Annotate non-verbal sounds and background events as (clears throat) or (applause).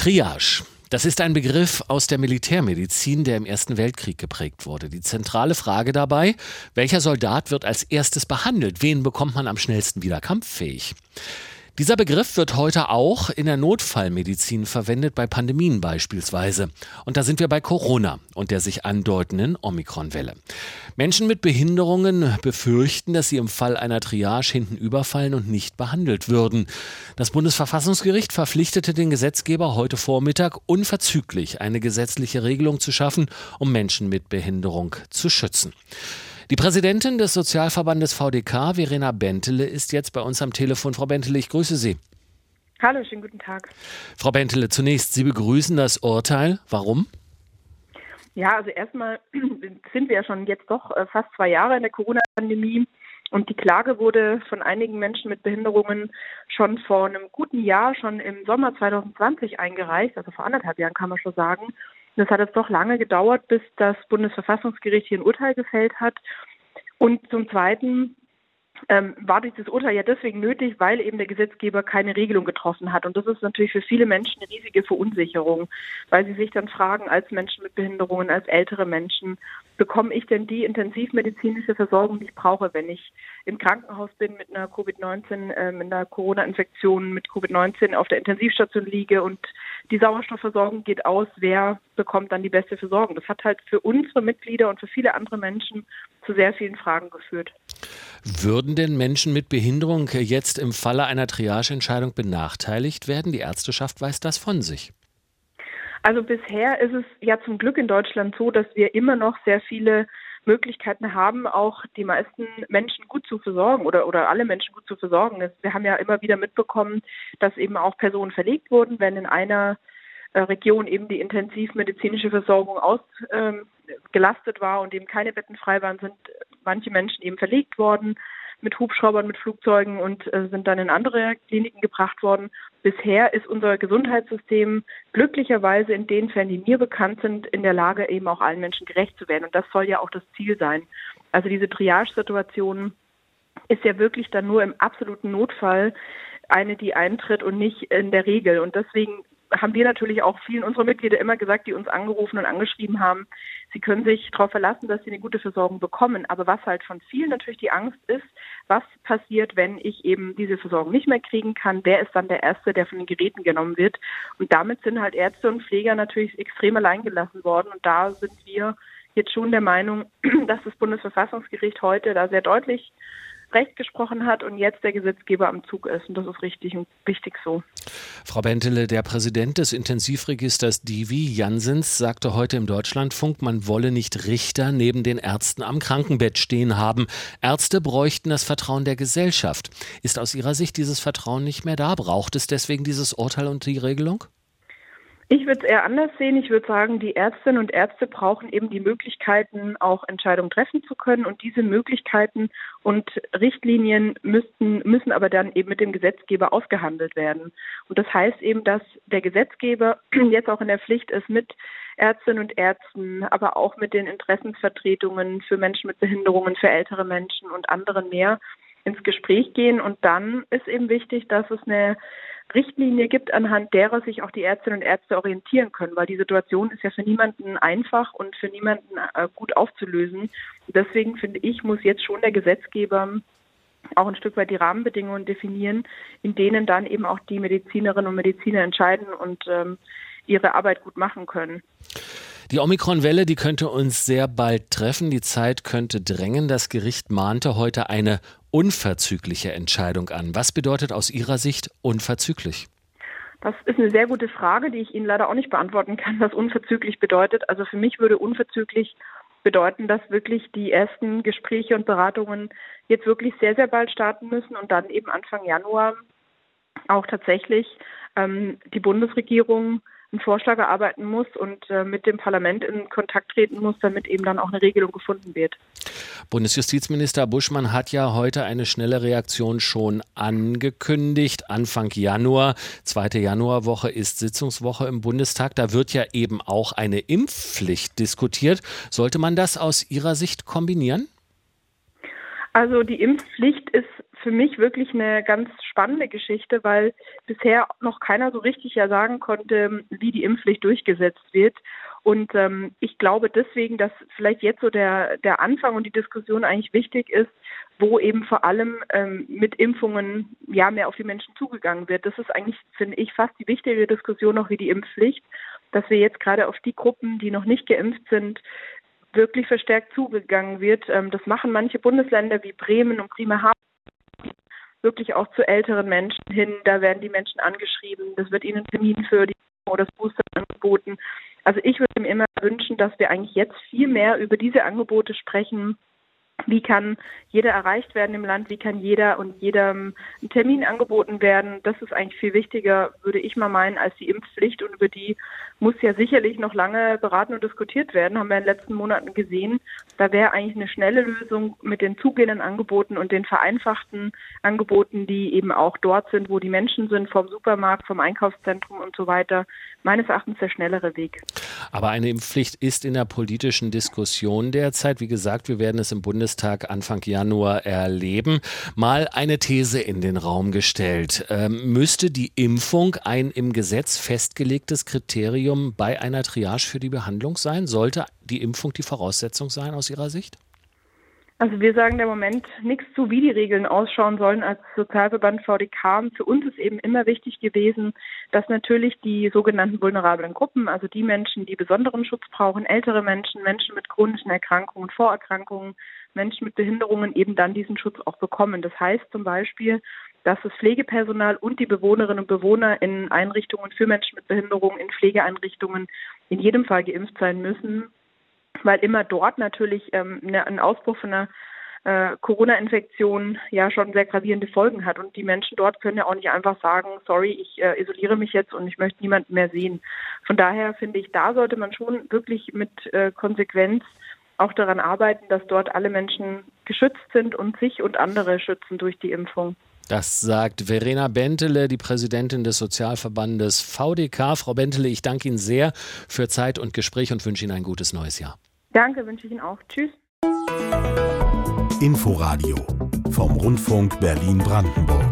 Triage. Das ist ein Begriff aus der Militärmedizin, der im Ersten Weltkrieg geprägt wurde. Die zentrale Frage dabei, welcher Soldat wird als erstes behandelt? Wen bekommt man am schnellsten wieder kampffähig? Dieser Begriff wird heute auch in der Notfallmedizin verwendet, bei Pandemien beispielsweise. Und da sind wir bei Corona und der sich andeutenden Omikronwelle. Menschen mit Behinderungen befürchten, dass sie im Fall einer Triage hinten überfallen und nicht behandelt würden. Das Bundesverfassungsgericht verpflichtete den Gesetzgeber heute Vormittag unverzüglich eine gesetzliche Regelung zu schaffen, um Menschen mit Behinderung zu schützen. Die Präsidentin des Sozialverbandes VDK, Verena Bentele, ist jetzt bei uns am Telefon. Frau Bentele, ich grüße Sie. Hallo, schönen guten Tag. Frau Bentele, zunächst, Sie begrüßen das Urteil. Warum? Ja, also erstmal (clears throat) sind wir ja schon jetzt doch äh, fast zwei Jahre in der Corona-Pandemie. Und die Klage wurde von einigen Menschen mit Behinderungen schon vor einem guten Jahr, schon im Sommer 2020 eingereicht, also vor anderthalb Jahren kann man schon sagen. Das hat jetzt doch lange gedauert, bis das Bundesverfassungsgericht hier ein Urteil gefällt hat. Und zum Zweiten ähm, war dieses Urteil ja deswegen nötig, weil eben der Gesetzgeber keine Regelung getroffen hat. Und das ist natürlich für viele Menschen eine riesige Verunsicherung, weil sie sich dann fragen, als Menschen mit Behinderungen, als ältere Menschen, bekomme ich denn die intensivmedizinische Versorgung, die ich brauche, wenn ich im Krankenhaus bin mit einer Covid-19, äh, mit einer Corona-Infektion, mit Covid-19 auf der Intensivstation liege und die Sauerstoffversorgung geht aus, wer bekommt dann die beste Versorgung? Das hat halt für unsere Mitglieder und für viele andere Menschen zu sehr vielen Fragen geführt. Würden denn Menschen mit Behinderung jetzt im Falle einer Triageentscheidung benachteiligt werden? Die Ärzteschaft weiß das von sich. Also bisher ist es ja zum Glück in Deutschland so, dass wir immer noch sehr viele Möglichkeiten haben, auch die meisten Menschen gut zu versorgen oder, oder alle Menschen gut zu versorgen. Wir haben ja immer wieder mitbekommen, dass eben auch Personen verlegt wurden, wenn in einer Region eben die intensivmedizinische Versorgung ausgelastet ähm, war und eben keine Betten frei waren, sind manche Menschen eben verlegt worden mit Hubschraubern, mit Flugzeugen und äh, sind dann in andere Kliniken gebracht worden. Bisher ist unser Gesundheitssystem glücklicherweise in den Fällen, die mir bekannt sind, in der Lage, eben auch allen Menschen gerecht zu werden. Und das soll ja auch das Ziel sein. Also diese Triage-Situation ist ja wirklich dann nur im absoluten Notfall eine, die eintritt und nicht in der Regel. Und deswegen haben wir natürlich auch vielen unserer Mitglieder immer gesagt, die uns angerufen und angeschrieben haben, sie können sich darauf verlassen, dass sie eine gute Versorgung bekommen. Aber was halt von vielen natürlich die Angst ist, was passiert, wenn ich eben diese Versorgung nicht mehr kriegen kann? Wer ist dann der Erste, der von den Geräten genommen wird? Und damit sind halt Ärzte und Pfleger natürlich extrem allein gelassen worden. Und da sind wir jetzt schon der Meinung, (clears throat) dass das Bundesverfassungsgericht heute da sehr deutlich Recht gesprochen hat und jetzt der Gesetzgeber am Zug ist. Und das ist richtig und wichtig so. Frau Bentele, der Präsident des Intensivregisters Divi, Jansens, sagte heute im Deutschlandfunk, man wolle nicht Richter neben den Ärzten am Krankenbett stehen haben. Ärzte bräuchten das Vertrauen der Gesellschaft. Ist aus Ihrer Sicht dieses Vertrauen nicht mehr da? Braucht es deswegen dieses Urteil und die Regelung? Ich würde es eher anders sehen. Ich würde sagen, die Ärztinnen und Ärzte brauchen eben die Möglichkeiten, auch Entscheidungen treffen zu können. Und diese Möglichkeiten und Richtlinien müssten, müssen aber dann eben mit dem Gesetzgeber ausgehandelt werden. Und das heißt eben, dass der Gesetzgeber (clears throat) jetzt auch in der Pflicht ist, mit Ärztinnen und Ärzten, aber auch mit den Interessensvertretungen für Menschen mit Behinderungen, für ältere Menschen und anderen mehr ins Gespräch gehen. Und dann ist eben wichtig, dass es eine Richtlinie gibt, anhand derer sich auch die Ärztinnen und Ärzte orientieren können, weil die Situation ist ja für niemanden einfach und für niemanden äh, gut aufzulösen. Deswegen finde ich, muss jetzt schon der Gesetzgeber auch ein Stück weit die Rahmenbedingungen definieren, in denen dann eben auch die Medizinerinnen und Mediziner entscheiden und ähm, ihre Arbeit gut machen können. Die Omikron-Welle, die könnte uns sehr bald treffen. Die Zeit könnte drängen. Das Gericht mahnte heute eine unverzügliche Entscheidung an. Was bedeutet aus Ihrer Sicht unverzüglich? Das ist eine sehr gute Frage, die ich Ihnen leider auch nicht beantworten kann, was unverzüglich bedeutet. Also für mich würde unverzüglich bedeuten, dass wirklich die ersten Gespräche und Beratungen jetzt wirklich sehr, sehr bald starten müssen und dann eben Anfang Januar auch tatsächlich ähm, die Bundesregierung einen Vorschlag erarbeiten muss und äh, mit dem Parlament in Kontakt treten muss, damit eben dann auch eine Regelung gefunden wird. Bundesjustizminister Buschmann hat ja heute eine schnelle Reaktion schon angekündigt. Anfang Januar, zweite Januarwoche ist Sitzungswoche im Bundestag. Da wird ja eben auch eine Impfpflicht diskutiert. Sollte man das aus Ihrer Sicht kombinieren? Also die Impfpflicht ist für mich wirklich eine ganz spannende Geschichte, weil bisher noch keiner so richtig ja sagen konnte, wie die Impfpflicht durchgesetzt wird. Und ähm, ich glaube deswegen, dass vielleicht jetzt so der, der Anfang und die Diskussion eigentlich wichtig ist, wo eben vor allem ähm, mit Impfungen ja mehr auf die Menschen zugegangen wird. Das ist eigentlich, finde ich, fast die wichtige Diskussion noch wie die Impfpflicht, dass wir jetzt gerade auf die Gruppen, die noch nicht geimpft sind, wirklich verstärkt zugegangen wird. Ähm, das machen manche Bundesländer wie Bremen und Bremerhaven wirklich auch zu älteren Menschen hin. Da werden die Menschen angeschrieben. Das wird ihnen Termin für die oder das Booster angeboten. Also ich würde mir immer wünschen, dass wir eigentlich jetzt viel mehr über diese Angebote sprechen, wie kann jeder erreicht werden im Land, wie kann jeder und jedem ein Termin angeboten werden. Das ist eigentlich viel wichtiger, würde ich mal meinen, als die Impfpflicht und über die muss ja sicherlich noch lange beraten und diskutiert werden, haben wir in den letzten Monaten gesehen. Da wäre eigentlich eine schnelle Lösung mit den zugehenden Angeboten und den vereinfachten Angeboten, die eben auch dort sind, wo die Menschen sind, vom Supermarkt, vom Einkaufszentrum und so weiter, meines Erachtens der schnellere Weg. Aber eine Impfpflicht ist in der politischen Diskussion derzeit. Wie gesagt, wir werden es im Bundestag Anfang Januar erleben. Mal eine These in den Raum gestellt. Ähm, müsste die Impfung ein im Gesetz festgelegtes Kriterium bei einer Triage für die Behandlung sein? Sollte die Impfung die Voraussetzung sein aus Ihrer Sicht? Also wir sagen im Moment nichts zu, wie die Regeln ausschauen sollen als Sozialverband VDK. Für uns ist eben immer wichtig gewesen, dass natürlich die sogenannten vulnerablen Gruppen, also die Menschen, die besonderen Schutz brauchen, ältere Menschen, Menschen mit chronischen Erkrankungen, Vorerkrankungen, Menschen mit Behinderungen eben dann diesen Schutz auch bekommen. Das heißt zum Beispiel, dass das Pflegepersonal und die Bewohnerinnen und Bewohner in Einrichtungen für Menschen mit Behinderungen, in Pflegeeinrichtungen in jedem Fall geimpft sein müssen, weil immer dort natürlich ähm, ne, ein Ausbruch von einer äh, Corona-Infektion ja schon sehr gravierende Folgen hat. Und die Menschen dort können ja auch nicht einfach sagen, sorry, ich äh, isoliere mich jetzt und ich möchte niemanden mehr sehen. Von daher finde ich, da sollte man schon wirklich mit äh, Konsequenz auch daran arbeiten, dass dort alle Menschen geschützt sind und sich und andere schützen durch die Impfung. Das sagt Verena Bentele, die Präsidentin des Sozialverbandes VDK. Frau Bentele, ich danke Ihnen sehr für Zeit und Gespräch und wünsche Ihnen ein gutes neues Jahr. Danke, wünsche ich Ihnen auch. Tschüss. Inforadio vom Rundfunk Berlin-Brandenburg.